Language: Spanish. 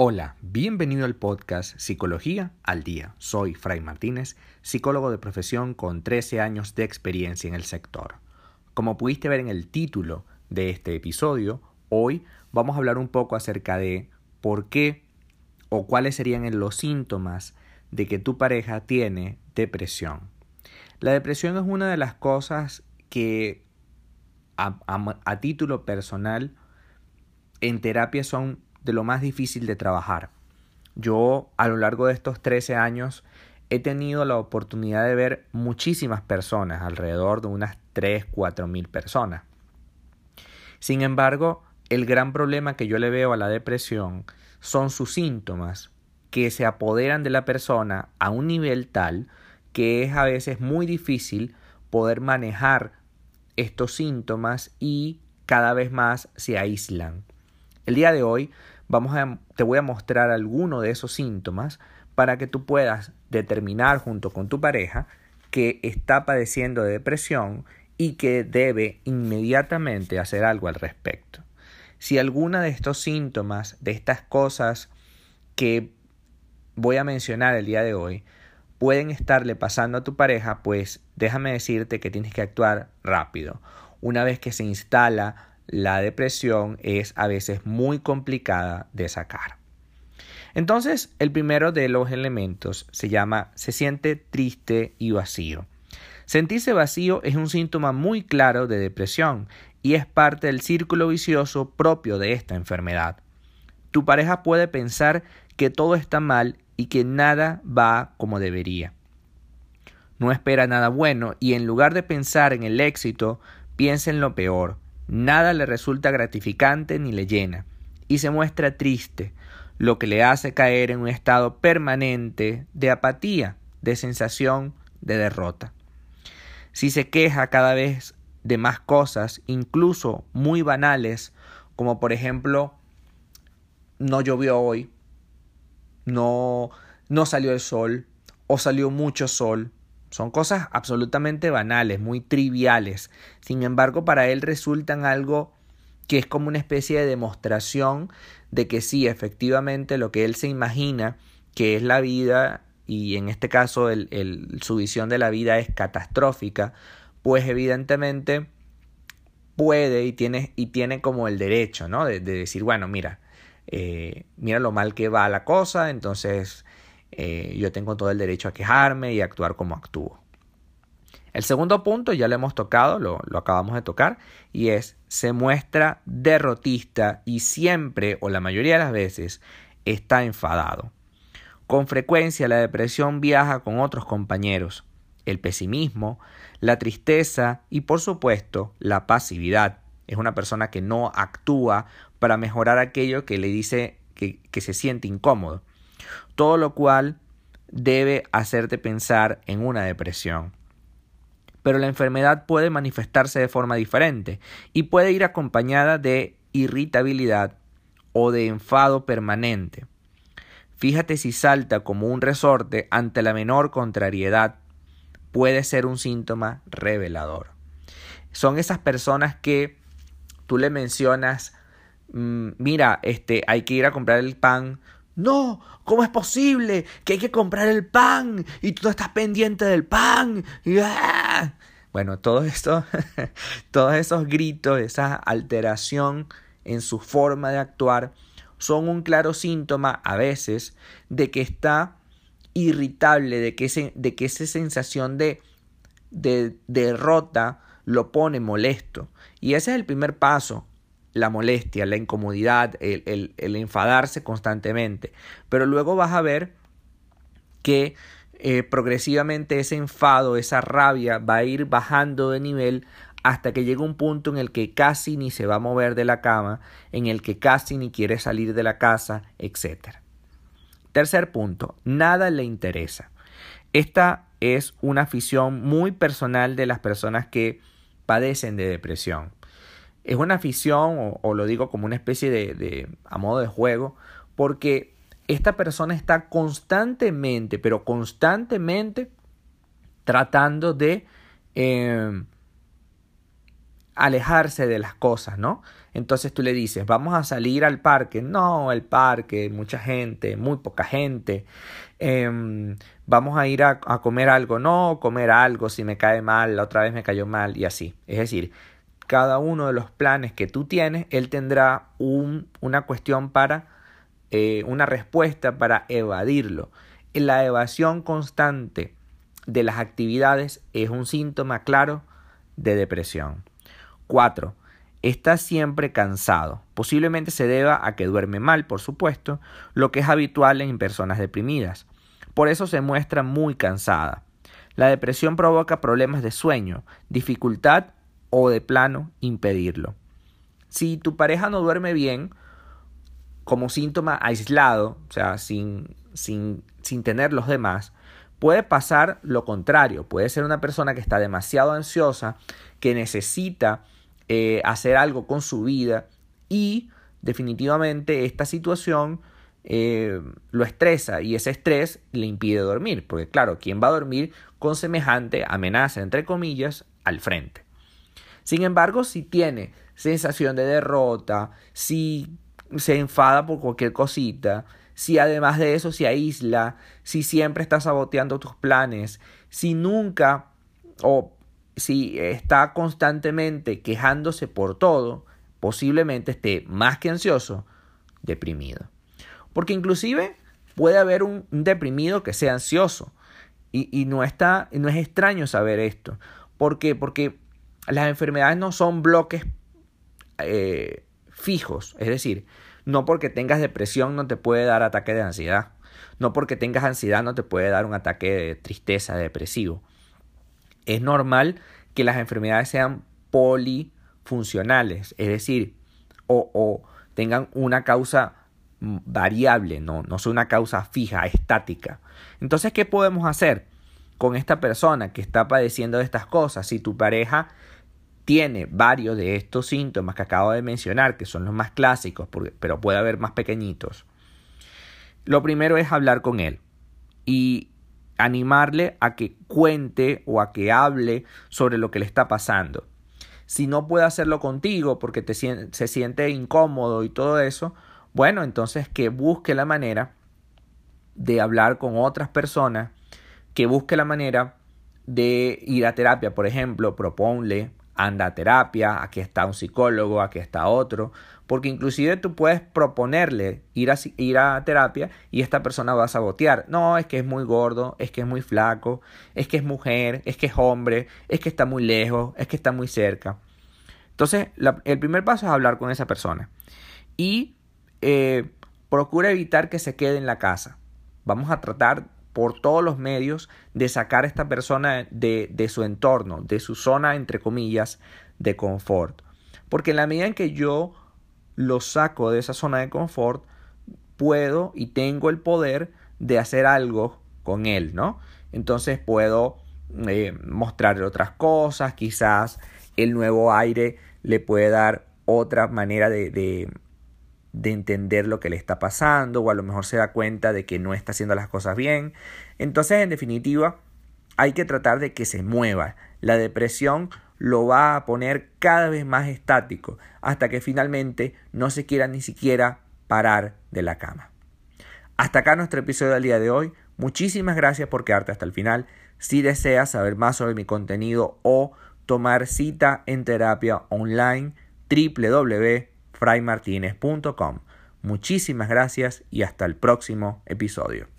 Hola, bienvenido al podcast Psicología al Día. Soy Fray Martínez, psicólogo de profesión con 13 años de experiencia en el sector. Como pudiste ver en el título de este episodio, hoy vamos a hablar un poco acerca de por qué o cuáles serían los síntomas de que tu pareja tiene depresión. La depresión es una de las cosas que a, a título personal en terapia son de lo más difícil de trabajar. Yo a lo largo de estos 13 años he tenido la oportunidad de ver muchísimas personas, alrededor de unas 3, 4 mil personas. Sin embargo, el gran problema que yo le veo a la depresión son sus síntomas que se apoderan de la persona a un nivel tal que es a veces muy difícil poder manejar estos síntomas y cada vez más se aíslan. El día de hoy vamos a, te voy a mostrar algunos de esos síntomas para que tú puedas determinar junto con tu pareja que está padeciendo de depresión y que debe inmediatamente hacer algo al respecto. Si alguna de estos síntomas, de estas cosas que voy a mencionar el día de hoy, pueden estarle pasando a tu pareja, pues déjame decirte que tienes que actuar rápido. Una vez que se instala la depresión es a veces muy complicada de sacar. Entonces, el primero de los elementos se llama se siente triste y vacío. Sentirse vacío es un síntoma muy claro de depresión y es parte del círculo vicioso propio de esta enfermedad. Tu pareja puede pensar que todo está mal y que nada va como debería. No espera nada bueno y en lugar de pensar en el éxito, piensa en lo peor, Nada le resulta gratificante ni le llena, y se muestra triste, lo que le hace caer en un estado permanente de apatía, de sensación de derrota. Si se queja cada vez de más cosas, incluso muy banales, como por ejemplo, no llovió hoy, no, no salió el sol, o salió mucho sol, son cosas absolutamente banales, muy triviales. Sin embargo, para él resultan algo que es como una especie de demostración de que sí, efectivamente, lo que él se imagina que es la vida, y en este caso el, su visión de la vida es catastrófica, pues evidentemente puede y tiene, y tiene como el derecho, ¿no? De, decir, bueno, mira, eh, mira lo mal que va la cosa, entonces eh, yo tengo todo el derecho a quejarme y actuar como actúo. El segundo punto ya lo hemos tocado, lo, lo, acabamos de tocar, y es se muestra derrotista y siempre o la mayoría de las veces está enfadado. Con frecuencia la depresión viaja con otros compañeros, el pesimismo, la tristeza y por supuesto la pasividad. Es una persona que no actúa para mejorar aquello que le dice que, que se siente incómodo todo lo cual debe hacerte pensar en una depresión. Pero la enfermedad puede manifestarse de forma diferente y puede ir acompañada de irritabilidad o de enfado permanente. Fíjate si salta como un resorte ante la menor contrariedad. Puede ser un síntoma revelador. Son esas personas que tú le mencionas, mm, mira, este, hay que ir a comprar el pan no, ¿cómo es posible que hay que comprar el pan y tú estás pendiente del pan? ¡Ah! Bueno, todo esto, todos esos gritos, esa alteración en su forma de actuar, son un claro síntoma a veces de que está irritable, de que, de que esa sensación de, de derrota lo pone molesto. Y ese es el primer paso la molestia, la incomodidad, el, enfadarse constantemente. Pero luego vas a ver que eh, progresivamente ese enfado, esa rabia va a ir bajando de nivel hasta que llega un punto en el que casi ni se va a mover de la cama, en el que casi ni quiere salir de la casa, etc. Tercer punto, nada le interesa. Esta es una afición muy personal de las personas que padecen de depresión. Es una afición, o, lo digo como una especie de, a modo de juego, porque esta persona está constantemente, pero constantemente tratando de em, alejarse de las cosas, ¿no? Entonces tú le dices, vamos a salir al parque. No, el parque, mucha gente, muy poca gente. Em, vamos a ir a, comer algo. No, comer algo, si me cae mal, la otra vez me cayó mal y así. Es decir, cada uno de los planes que tú tienes, él tendrá un, una cuestión para, eh, una respuesta para evadirlo. La evasión constante de las actividades es un síntoma claro de depresión. 4. Está siempre cansado. Posiblemente se deba a que duerme mal, por supuesto, lo que es habitual en personas deprimidas. Por eso se muestra muy cansada. La depresión provoca problemas de sueño, dificultad o de plano impedirlo. Si tu pareja no duerme bien, como síntoma aislado, o sea, sin, sin, sin tener los demás, puede pasar lo contrario. Puede ser una persona que está demasiado ansiosa, que necesita eh, hacer algo con su vida y definitivamente esta situación eh, lo estresa y ese estrés le impide dormir, porque claro, ¿quién va a dormir con semejante amenaza, entre comillas, al frente? Sin embargo, si tiene sensación de derrota, si se enfada por cualquier cosita, si además de eso se aísla, si siempre está saboteando tus planes, si nunca o si está constantemente quejándose por todo, posiblemente esté más que ansioso, deprimido. Porque inclusive puede haber un, deprimido que sea ansioso. Y, no, está, no es extraño saber esto. ¿Por qué? Porque las enfermedades no son bloques eh, fijos. Es decir, no porque tengas depresión no te puede dar ataque de ansiedad. No porque tengas ansiedad no te puede dar un ataque de tristeza, depresivo es normal que las enfermedades sean polifuncionales, es decir, o, tengan una causa variable, no, no son una causa fija, estática. Entonces, ¿qué podemos hacer con esta persona que está padeciendo de estas cosas? Si tu pareja tiene varios de estos síntomas que acabo de mencionar, que son los más clásicos, pero puede haber más pequeñitos, lo primero es hablar con él y animarle a que cuente o a que hable sobre lo que le está pasando. Si no puede hacerlo contigo porque se siente incómodo y todo eso, bueno, entonces que busque la manera de hablar con otras personas, que busque la manera de ir a terapia, por ejemplo, proponle anda a terapia, aquí está un psicólogo, aquí está otro, porque inclusive tú puedes proponerle ir a, ir a terapia y esta persona va a sabotear. No, es que es muy gordo, es que es muy flaco, es que es mujer, es que es hombre, es que está muy lejos, es que está muy cerca. Entonces, el primer paso es hablar con esa persona y eh, procura evitar que se quede en la casa. Vamos a tratar por todos los medios de sacar a esta persona de, de su entorno, de su zona, entre comillas, de confort. Porque en la medida en que yo lo saco de esa zona de confort, puedo y tengo el poder de hacer algo con él, ¿no? Entonces puedo eh, mostrarle otras cosas, quizás el nuevo aire le puede dar otra manera de, de entender lo que le está pasando o a lo mejor se da cuenta de que no está haciendo las cosas bien. Entonces, en definitiva, hay que tratar de que se mueva. La depresión lo va a poner cada vez más estático hasta que finalmente no se quiera ni siquiera parar de la cama. Hasta acá nuestro episodio del día de hoy. Muchísimas gracias por quedarte hasta el final. Si deseas saber más sobre mi contenido o tomar cita en terapia online, www fraymartinez.com. Muchísimas gracias y hasta el próximo episodio.